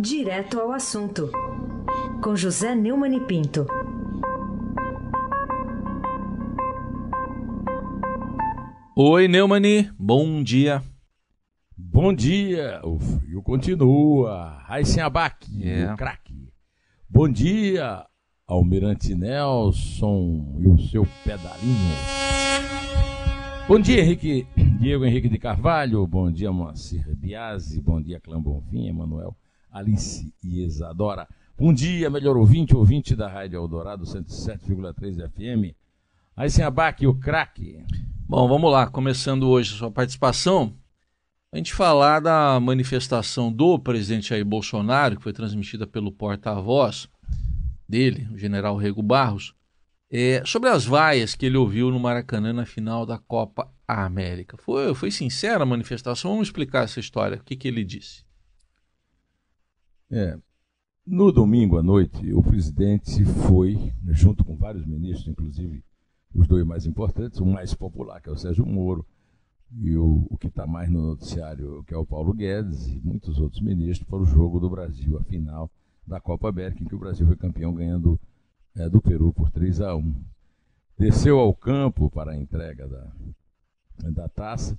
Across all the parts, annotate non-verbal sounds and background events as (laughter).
Direto ao assunto, com José Neumann e Pinto. Oi, Neumani, bom dia. Bom dia, o frio continua. Raíssen Abac, É. o craque. Bom dia, Almirante Nelson e o seu pedalinho. Bom dia, Henrique, Diego Henrique de Carvalho. Bom dia, Moacir Biasi. Bom dia, Clã Bonfim, Emanuel, Alice e Isadora. Bom dia, melhor ouvinte, ouvinte da Rádio Eldorado 107,3 FM. Raíssen Abac, o craque. Bom, vamos lá, começando hoje a sua participação, a gente falar da manifestação do presidente Jair Bolsonaro, que foi transmitida pelo porta-voz dele, o general Rego Barros, é, sobre as vaias que ele ouviu no Maracanã na final da Copa América. Foi, foi sincera a manifestação? Vamos explicar essa história. O que, que ele disse? É, no domingo à noite, o presidente foi, junto com vários ministros, inclusive os dois mais importantes, o mais popular, que é o Sérgio Moro, e o, o que está mais no noticiário, que é o Paulo Guedes, e muitos outros ministros, para o jogo do Brasil, a final da Copa América, em que o Brasil foi campeão ganhando é, do Peru por 3 a 1 Desceu ao campo para a entrega da, da taça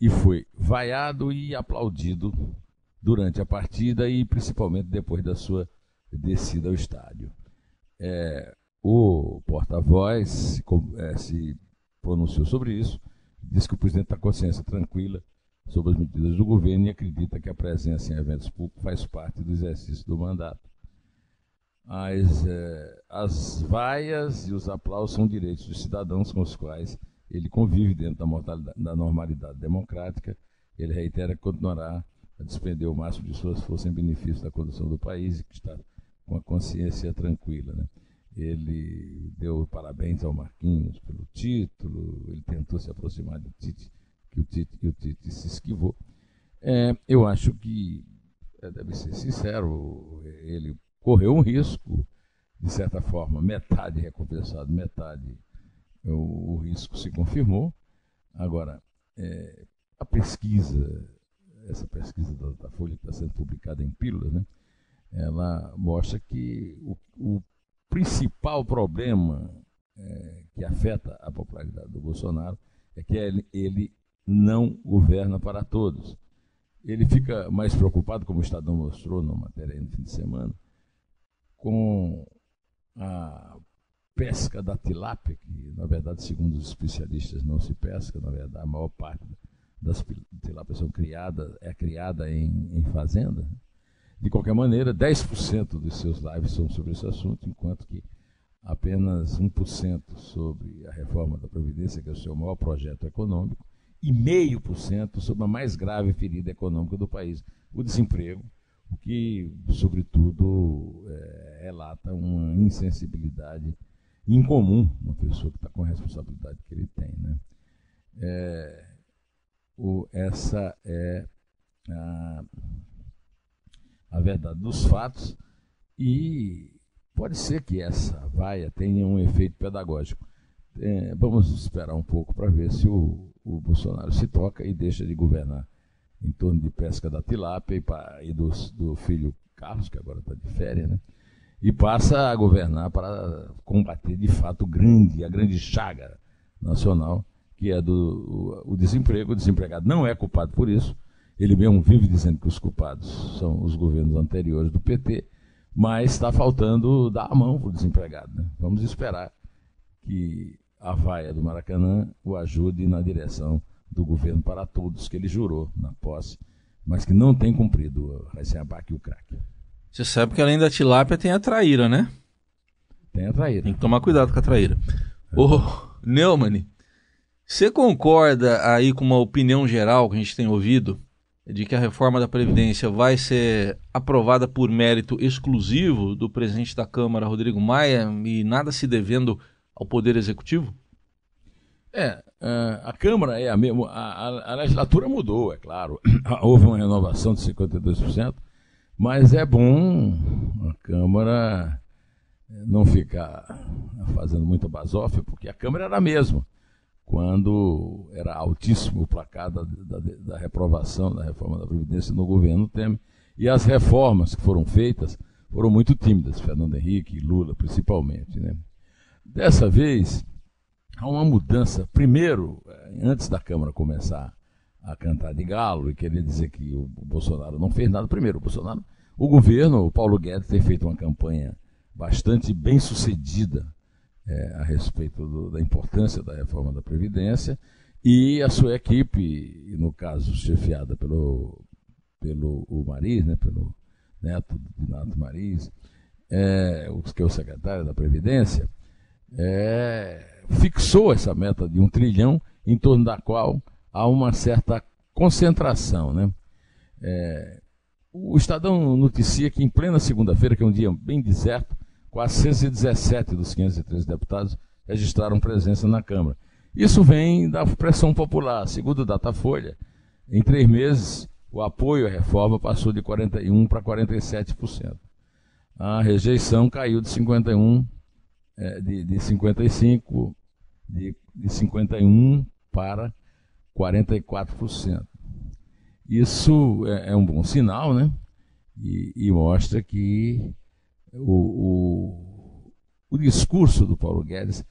e foi vaiado e aplaudido durante a partida e principalmente depois da sua descida ao estádio. É, o porta-voz se, é, se pronunciou sobre isso, disse que o presidente está com a consciência tranquila sobre as medidas do governo e acredita que a presença em eventos públicos faz parte do exercício do mandato. As, é, as vaias e os aplausos são direitos dos cidadãos com os quais ele convive dentro da, da normalidade democrática. Ele reitera que continuará a despender o máximo de suas forças em benefício da condução do país e que está com a consciência tranquila. Né? Ele deu parabéns ao Marquinhos pelo título, ele tentou se aproximar do Tite, que o Tite, que o Tite se esquivou. É, eu acho que, é, deve ser sincero, ele correu um risco, de certa forma, metade recompensado, metade o, o risco se confirmou. Agora, é, a pesquisa, essa pesquisa da, da Folha que está sendo publicada em pílulas, né, ela mostra que o, o principal problema é, que afeta a popularidade do Bolsonaro é que ele, ele não governa para todos. Ele fica mais preocupado, como o Estadão mostrou na matéria aí no fim de semana, com a pesca da tilápia, que na verdade, segundo os especialistas, não se pesca, na verdade, a maior parte das pil- tilápias são criadas, é criada em, em fazenda. De qualquer maneira, 10% dos seus lives são sobre esse assunto, enquanto que apenas 1% sobre a reforma da Previdência, que é o seu maior projeto econômico, e meio por cento sobre a mais grave ferida econômica do país, o desemprego, o que, sobretudo, eh, relata uma insensibilidade incomum, uma pessoa que está com a responsabilidade que ele tem. Né? É, o- essa é a, a verdade dos fatos e pode ser que essa vaia tenha um efeito pedagógico. É, vamos esperar um pouco para ver se o, o Bolsonaro se toca e deixa de governar em torno de pesca da tilápia e, pa- e dos- do, filho Carlos, que agora está de férias, né? e passa a governar para combater de fato grande, a grande chaga nacional, que é do o, o desemprego. O desempregado não é culpado por isso. Ele mesmo vive dizendo que os culpados são os governos anteriores do PT, mas está faltando dar a mão para o desempregado. né? Vamos esperar que a vaia do Maracanã o ajude na direção do governo para todos que ele jurou na posse, mas que não tem cumprido, Raíssen Abac e o craque. Você sabe que além da tilápia tem a traíra, né? Tem a traíra. Tem que tomar cuidado com a traíra. Ô, Neumann, você concorda aí com uma opinião geral que a gente tem ouvido de que a reforma da Previdência vai ser aprovada por mérito exclusivo do presidente da Câmara, Rodrigo Maia, e nada se devendo ao Poder Executivo? É, ah, a Câmara é a mesma. A, a- legislatura mudou, é claro. (clears throat) Houve uma renovação de 52%, mas é bom a Câmara não ficar fazendo muita basófia, porque a Câmara era a mesma. Quando era altíssimo o placar da, da- da reprovação da reforma da Previdência no governo Temer, E as reformas que foram feitas foram muito tímidas, Fernando Henrique e Lula principalmente. Né? Dessa vez, há uma mudança. Primeiro, eh, antes da Câmara começar a cantar de galo e querer dizer que o Bolsonaro não fez nada, primeiro, o Bolsonaro, o governo, o Paulo Guedes, tem feito uma campanha bastante bem sucedida é, a respeito do, da importância da reforma da Previdência e a sua equipe, no caso chefiada pelo, pelo o Mariz, né, pelo neto de Nato Mariz, é, que é o secretário da Previdência, é, fixou essa meta de um trilhão em torno da qual há uma certa concentração. Né? É, o Estadão noticia que em plena segunda-feira, que é um dia bem deserto, 417 dos 513 deputados registraram presença na Câmara. Isso vem da pressão popular. Segundo o Datafolha, em três meses, o apoio à reforma passou de 41% para 47%. A rejeição caiu de 51%, é, de, de 55%, de, de 51% para 44%. Isso é, é um bom sinal, né? E, e mostra que o, o, o, discurso do Paulo Guedes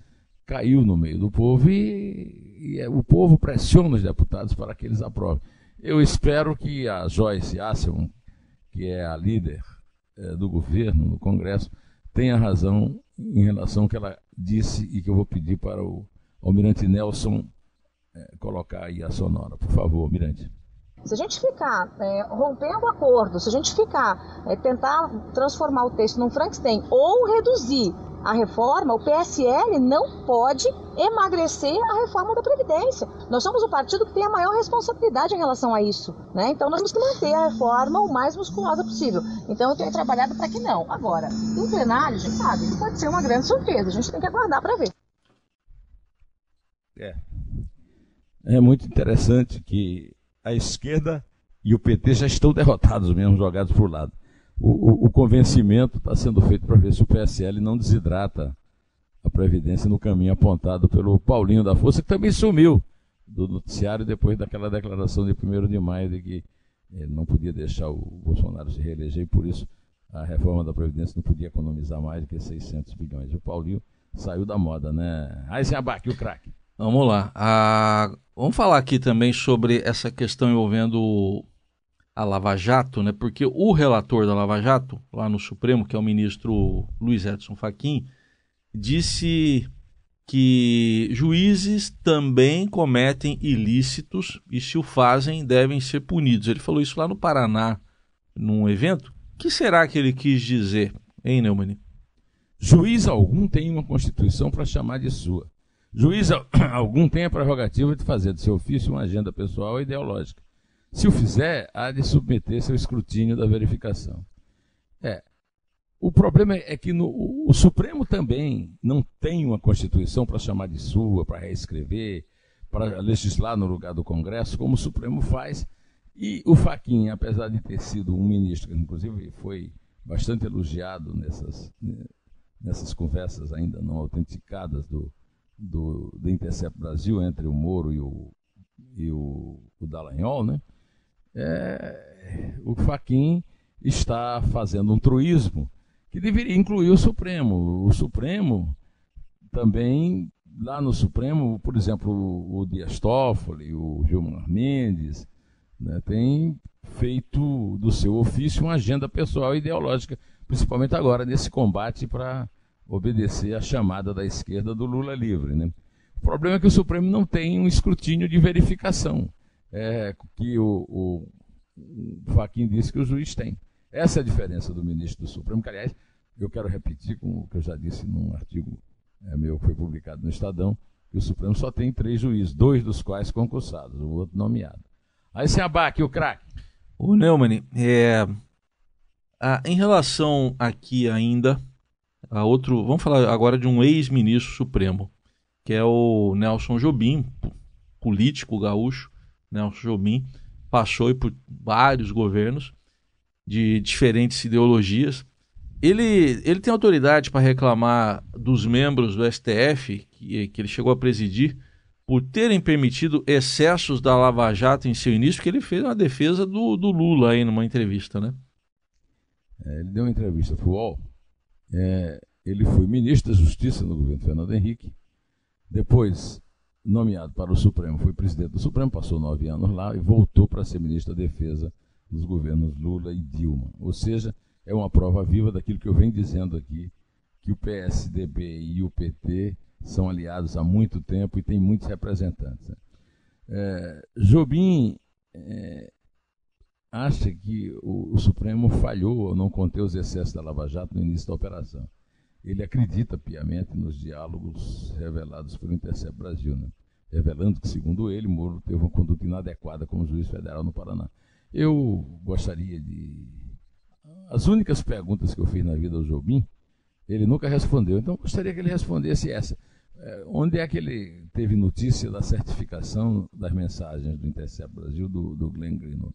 caiu no meio do povo e, e é, o povo pressiona os deputados para que eles aprovem. Eu espero que a Joyce Asselman, que é a líder é, do governo no Congresso, tenha razão em relação ao que ela disse e que eu vou pedir para o Almirante Nelson é, colocar aí a sonora. Por favor, Almirante. Se a gente ficar é, rompendo o acordo, se a gente ficar é, tentar transformar o texto num Frankenstein ou reduzir a reforma, o PSL não pode emagrecer a reforma da Previdência. Nós somos o partido que tem a maior responsabilidade em relação a isso. Né? Então nós temos que manter a reforma o mais musculosa possível. Então eu tenho trabalhado para que não. Agora, em plenário, gente sabe, isso pode ser uma grande surpresa. A gente tem que aguardar para ver. É. É muito interessante que a esquerda e o PT já estão derrotados mesmo, jogados o lado. O, o convencimento está sendo feito para ver se o PSL não desidrata a Previdência no caminho apontado pelo Paulinho da Força, que também sumiu do noticiário depois daquela declaração de 1 de maio de que ele não podia deixar o Bolsonaro se reeleger e por isso a reforma da Previdência não podia economizar mais do que 600 bilhões. O Paulinho saiu da moda, né? Aí se abaque o craque. Vamos lá. Ah, vamos falar aqui também sobre essa questão envolvendo a Lava Jato, né? Porque o relator da Lava Jato, lá no Supremo, que é o ministro Luiz Edson Fachin, disse que juízes também cometem ilícitos e, se o fazem, devem ser punidos. Ele falou isso lá no Paraná, num evento. O que será que ele quis dizer, hein, Neumann? Juiz algum tem uma Constituição para chamar de sua. Juiz (coughs) algum tem a prerrogativa de fazer do seu ofício uma agenda pessoal ou ideológica. Se o fizer, há de submeter seu escrutínio da verificação. É. O problema é que no, o Supremo também não tem uma Constituição para chamar de sua, para reescrever, para legislar no lugar do Congresso, como o Supremo faz. E o Faquinha, apesar de ter sido um ministro, que inclusive foi bastante elogiado nessas, nessas conversas ainda não autenticadas do, do, do Intercept Brasil entre o Moro e o, e o, o Dallagnol, né? É, o Faquin está fazendo um truísmo que deveria incluir o Supremo. O Supremo também, lá no Supremo, por exemplo, o, o Dias Toffoli, o Gilmar Mendes, né, tem feito do seu ofício uma agenda pessoal e ideológica, principalmente agora nesse combate para obedecer à chamada da esquerda do Lula livre. Né? O problema é que o Supremo não tem um escrutínio de verificação, é, que o, o, o Faquin disse que o juiz tem. Essa é a diferença do ministro do Supremo, que, aliás, eu quero repetir com o que eu já disse num artigo é, meu que foi publicado no Estadão, que o Supremo só tem três juízes, dois dos quais concursados, o outro nomeado. Aí se abaque o craque. O Neumann, é, em relação aqui ainda a outro. Vamos falar agora de um ex-ministro supremo, que é o Nelson Jobim, político gaúcho. Nelson Jobim passou por vários governos de diferentes ideologias. Ele, ele tem autoridade para reclamar dos membros do STF, que, que ele chegou a presidir, por terem permitido excessos da Lava Jato em seu início, porque ele fez uma defesa do, do Lula aí numa entrevista, né? É, ele deu uma entrevista para o UOL. É, ele foi ministro da Justiça no governo Fernando Henrique. Depois, nomeado para o Supremo, foi presidente do Supremo, passou nove anos lá e voltou para ser ministro da Defesa nos governos Lula e Dilma. Ou seja, é uma prova viva daquilo que eu venho dizendo aqui, que o PSDB e o PT são aliados há muito tempo e tem muitos representantes. Né? É, Jobim é, acha que o, o, Supremo falhou ao não conter os excessos da Lava Jato no início da operação. Ele acredita piamente nos diálogos revelados pelo Intercept Brasil, né? revelando que, segundo ele, Moro teve uma conduta inadequada como juiz federal no Paraná. Eu gostaria de. As únicas perguntas que eu fiz na vida ao Jobim, ele nunca respondeu. Então, gostaria que ele respondesse essa. É, onde é que ele teve notícia da certificação das mensagens do Intercept Brasil do, do Glenn Greenwald?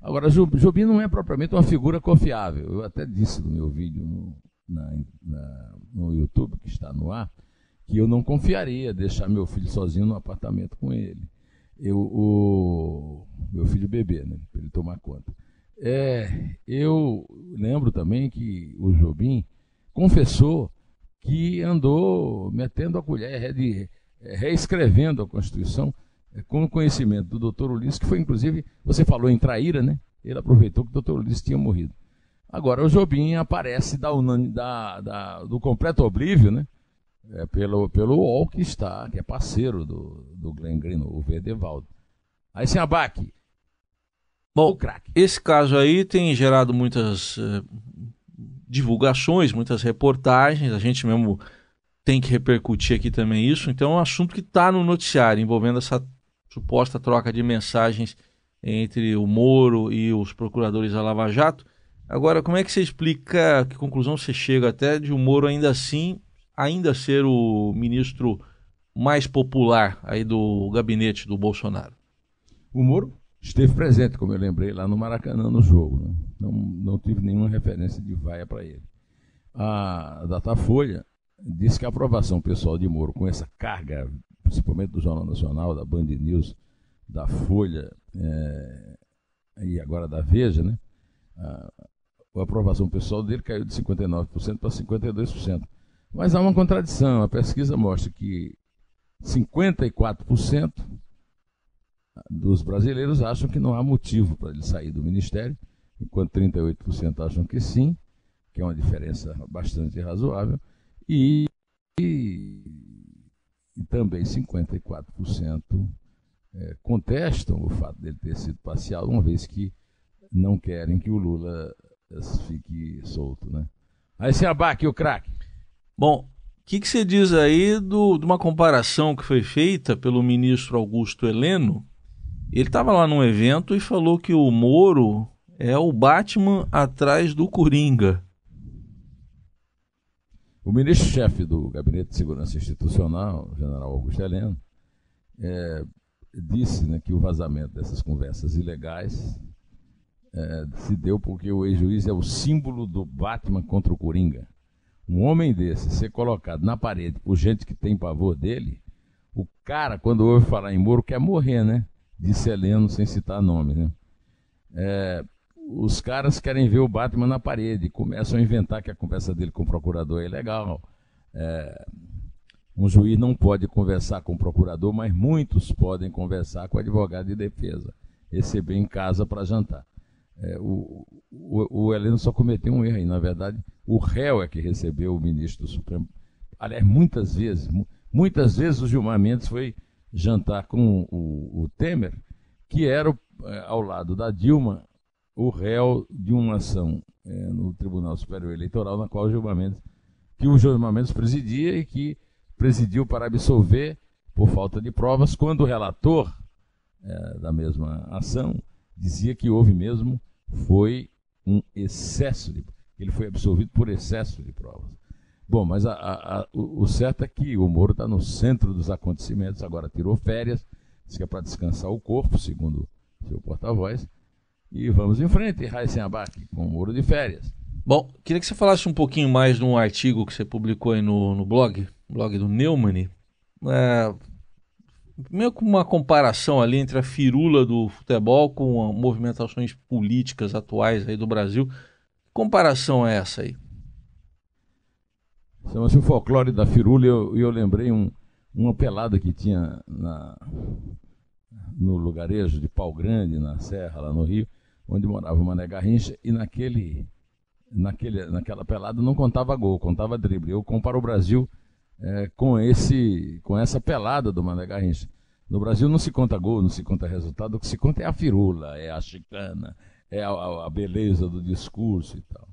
Agora, Jobim não é propriamente uma figura confiável. Eu até disse no meu vídeo no, na, na, no YouTube, que está no ar, que eu não confiaria deixar meu filho sozinho no apartamento com ele. Eu, o meu filho bebê, né, para ele tomar conta. É, eu lembro também que o Jobim confessou que andou metendo a colher, reescrevendo a Constituição com o conhecimento do doutor Ulisses, que foi inclusive, você falou em traíra, né? Ele aproveitou que o doutor Ulisses tinha morrido. Agora, o Jobim aparece da, da, da, do completo oblívio, né? É, pelo, pelo UOL que está, que é parceiro do, do Glenn Green, o Verdevaldo. Aí sem abaque. Bom, esse caso aí tem gerado muitas uh, divulgações, muitas reportagens, a gente mesmo tem que repercutir aqui também isso, então é um assunto que está no noticiário, envolvendo essa suposta troca de mensagens entre o Moro e os procuradores da Lava Jato. Agora, como é que você explica, que conclusão você chega até de o Moro ainda assim, ainda ser o ministro mais popular aí do gabinete do Bolsonaro? O Moro esteve presente, como eu lembrei, lá no Maracanã no jogo. Né? Não, não tive nenhuma referência de vaia para ele. A Datafolha disse que a aprovação pessoal de Moro com essa carga, principalmente do Jornal Nacional, da Band News, da Folha é, e agora da Veja, né? A, a aprovação pessoal dele caiu de 59% para 52%. Mas há uma contradição. A pesquisa mostra que 54% dos brasileiros acham que não há motivo para ele sair do ministério, enquanto 38% acham que sim, que é uma diferença bastante razoável, e, também 54% é, contestam o fato dele ter sido parcial, uma vez que não querem que o Lula fique solto, né? Aí se abaque o craque. Bom, o que, que você diz aí do, de uma comparação que foi feita pelo ministro Augusto Heleno? Ele estava lá num evento e falou que o Moro é o Batman atrás do Coringa. O ministro-chefe do Gabinete de Segurança Institucional, general Augusto Heleno, é, disse né, que o vazamento dessas conversas ilegais é, se deu porque o ex-juiz é o símbolo do Batman contra o Coringa. Um homem desse ser colocado na parede por gente que tem pavor dele, o cara, quando ouve falar em Moro, quer morrer, né? Disse Heleno sem citar nome, né? É, os caras querem ver o Batman na parede, começam a inventar que a conversa dele com o procurador é ilegal. É, um juiz não pode conversar com o procurador, mas muitos podem conversar com o advogado de defesa, receber em casa para jantar. É, o, o, o Heleno só cometeu um erro aí. Na verdade, o réu é que recebeu o ministro do Supremo. Aliás, muitas vezes, muitas vezes o Gilmar Mendes foi jantar com o, o Temer, que era é, ao lado da Dilma o réu de uma ação é, no Tribunal Superior Eleitoral, na qual o Gilmar Mendes, que o Gilmar Mendes presidia e que presidiu para absolver por falta de provas, quando o relator é, da mesma ação dizia que houve mesmo foi um excesso de ele foi absolvido por excesso de provas. Bom, mas a, a, a, o, certo é que o Moro está no centro dos acontecimentos, agora tirou férias, disse que é para descansar o corpo, segundo seu porta-voz, e vamos em frente, Raíssen Abac, com o Moro de férias. Bom, queria que você falasse um pouquinho mais de um artigo que você publicou aí no, no blog, blog do Neumann, é, meio com uma comparação ali entre a firula do futebol com movimentações políticas atuais aí do Brasil. comparação é essa aí? Chama-se o folclore da firula e eu, eu lembrei um, uma pelada que tinha na, no lugarejo de Pau Grande, na Serra, lá no Rio, onde morava o Mané Garrincha, e naquele, naquele, naquela pelada não contava gol, contava drible. Eu comparo o Brasil é, com, esse, com essa pelada do Mané Garrincha. No Brasil não se conta gol, não se conta resultado, o que se conta é a firula, é a chicana, é a, a beleza do discurso e tal.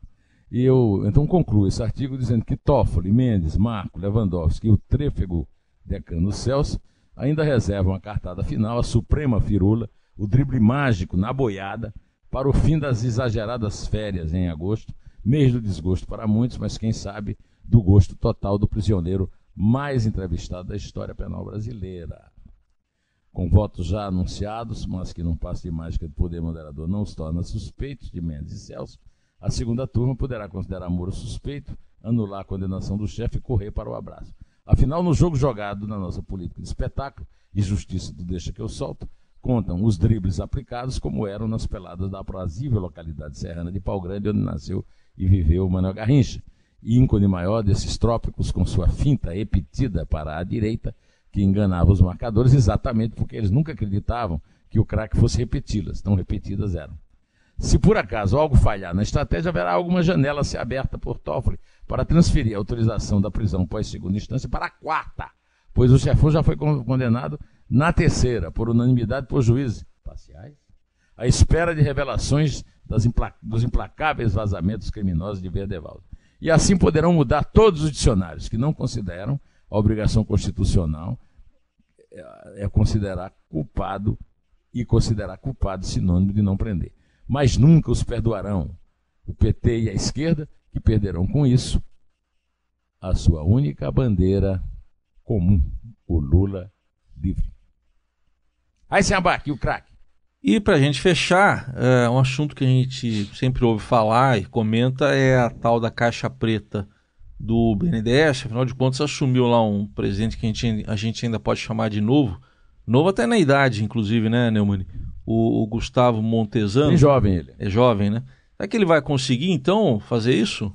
E eu então concluo esse artigo dizendo que Toffoli, Mendes, Marco, Lewandowski e o trêfego decano Celso ainda reservam a cartada final, a suprema firula, o drible mágico na boiada, para o fim das exageradas férias em agosto, mês do desgosto para muitos, mas quem sabe do gosto total do prisioneiro mais entrevistado da história penal brasileira. Com votos já anunciados, mas que não passa de mágica de poder moderador não os torna suspeitos de Mendes e Celso, a segunda turma poderá considerar Moro suspeito, anular a condenação do chefe e correr para o abraço. Afinal, no jogo jogado na nossa política de espetáculo, e justiça do deixa que eu solto, contam os dribles aplicados como eram nas peladas da aprazível localidade serrana de Pau Grande, onde nasceu e viveu Manuel Garrincha, ícone maior desses trópicos com sua finta repetida para a direita, que enganava os marcadores exatamente porque eles nunca acreditavam que o craque fosse repeti-las, tão repetidas eram. Se por acaso algo falhar na estratégia, haverá alguma janela a ser aberta por Toffoli para transferir a autorização da prisão pós segunda instância para a quarta, pois o chefão já foi condenado na terceira, por unanimidade por juízes parciais, à espera de revelações impla dos implacáveis vazamentos criminosos de Verdevaldo. E assim poderão mudar todos os dicionários que não consideram a obrigação constitucional é, é considerar culpado e considerar culpado sinônimo de não prender mas nunca os perdoarão. O PT e a esquerda, que perderão com isso a sua única bandeira comum, o Lula livre. Aí se abaque, o craque. E para a gente fechar, é, um assunto que a gente sempre ouve falar e comenta é a tal da caixa preta do BNDES. Afinal de contas, assumiu lá um presidente que a gente, a gente ainda pode chamar de novo. Novo até na idade, inclusive, né, Neumann? o, o Gustavo Montesano. É jovem ele. É jovem, né? Será que ele vai conseguir, então, fazer isso?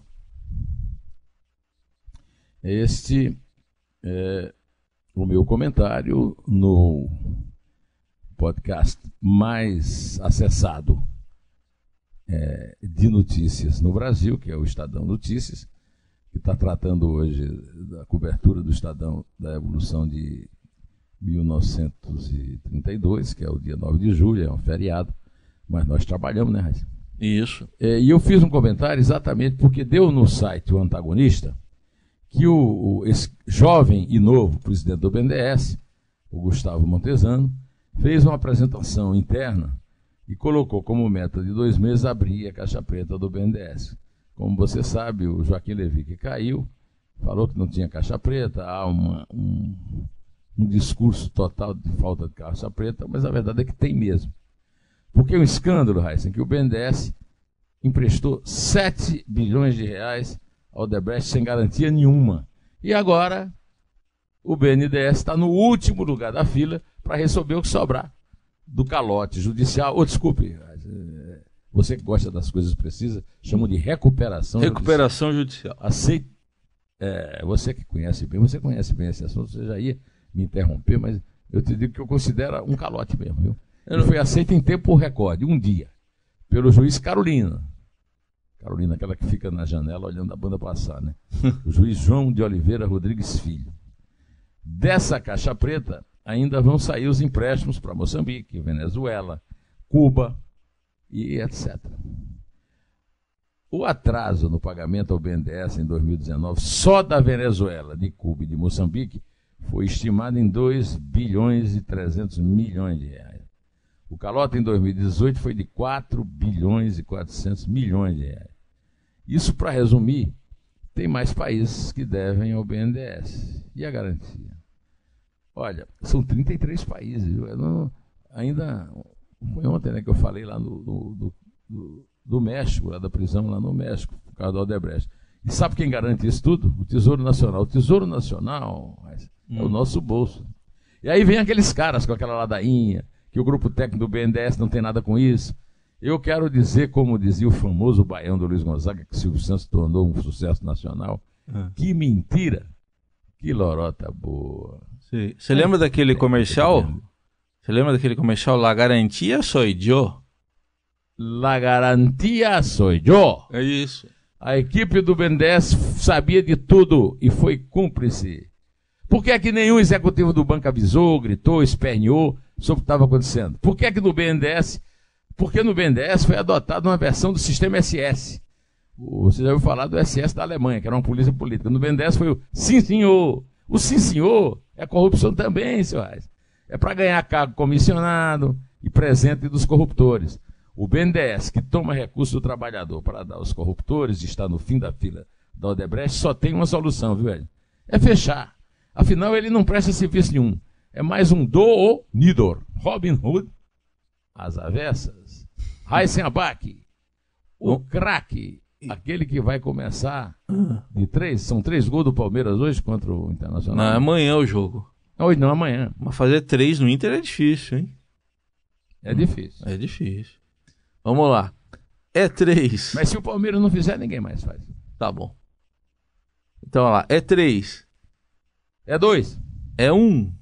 Este é o meu comentário no podcast mais acessado é, de notícias no Brasil, que é o Estadão Notícias, que está tratando hoje da cobertura do Estadão da evolução de 1932, que é o dia 9 de julho, é um feriado, mas nós trabalhamos, né, Raíssa? Isso. É, e eu fiz um comentário exatamente porque deu no site o antagonista que o, o, esse jovem e novo presidente do BNDES, o Gustavo Montesano, fez uma apresentação interna e colocou como meta de dois meses abrir a caixa preta do BNDES. Como você sabe, o Joaquim Levy que caiu, falou que não tinha caixa preta, há uma, um, um discurso total de falta de caixa preta, mas a verdade é que tem mesmo. Porque o um escândalo, Heisen, que o BNDES emprestou 7 bilhões de reais ao Debrecht sem garantia nenhuma. E agora o BNDES está no último lugar da fila para receber o que sobrar do calote judicial. Ou oh, desculpe, você que gosta das coisas precisas, chamam de recuperação, recuperação judicial. judicial. É, você que conhece bem, você conhece bem esse assunto, você já ia me interromper, mas eu te digo que eu considero um calote mesmo, viu? Ele foi aceito em tempo recorde, um dia, pelo juiz Carolina. Carolina, aquela que fica na janela olhando a banda passar, né? (laughs) O juiz João de Oliveira Rodrigues Filho. Dessa caixa preta ainda vão sair os empréstimos para Moçambique, Venezuela, Cuba e etc. O atraso no pagamento ao BNDES em 2019, só da Venezuela, de Cuba e de Moçambique, foi estimado em 2 bilhões e 300 milhões de reais. O calote em 2018 foi de 4 bilhões e 400 milhões de reais. Isso, para resumir, tem mais países que devem ao BNDES. E a garantia? Olha, são 33 países. Não, ainda foi ontem né, que eu falei lá no, do, do, do, México, lá da prisão lá no México, por causa do Aldebrecht. E sabe quem garante isso tudo? O Tesouro Nacional. O Tesouro Nacional, Hum. É o nosso bolso. E aí vem aqueles caras com aquela ladainha, que o grupo técnico do BNDES não tem nada com isso. Eu quero dizer, como dizia o famoso baião do Luiz Gonzaga, que Silvio Santos tornou um sucesso nacional, Ah. que mentira, que lorota boa. Você você lembra daquele comercial? Você lembra daquele comercial La Garantia Soy Yo? La garantia soy yo. É isso. A equipe do BNDES sabia de tudo e foi cúmplice. Por que é que nenhum executivo do banco avisou, gritou, esperneou sobre o que estava acontecendo? Por que é que no BNDES? Porque no BNDES foi adotada uma versão do sistema SS. Você já ouviu falar do SS da Alemanha, que era uma polícia política. No BNDES foi o sim senhor. O sim senhor é corrupção também, senhor Reis. É para ganhar cargo comissionado e presente dos corruptores. O BNDES, que toma recurso do trabalhador para dar aos corruptores e está no fim da fila da Odebrecht, só tem uma solução, viu, velho? É fechar. Afinal, ele não presta serviço nenhum. É mais um do Nidor. Robin Hood, as avessas, Heisenbach, o craque, aquele que vai começar de três, são três gols do Palmeiras hoje contra o Não, Internacional. é amanhã o jogo. Hoje não, amanhã. Mas fazer três no Inter é difícil, hein? É difícil. É difícil. Vamos lá. É três. Mas se o Palmeiras não fizer, ninguém mais faz. Tá bom. Então, olha lá. É três. É dois. É um.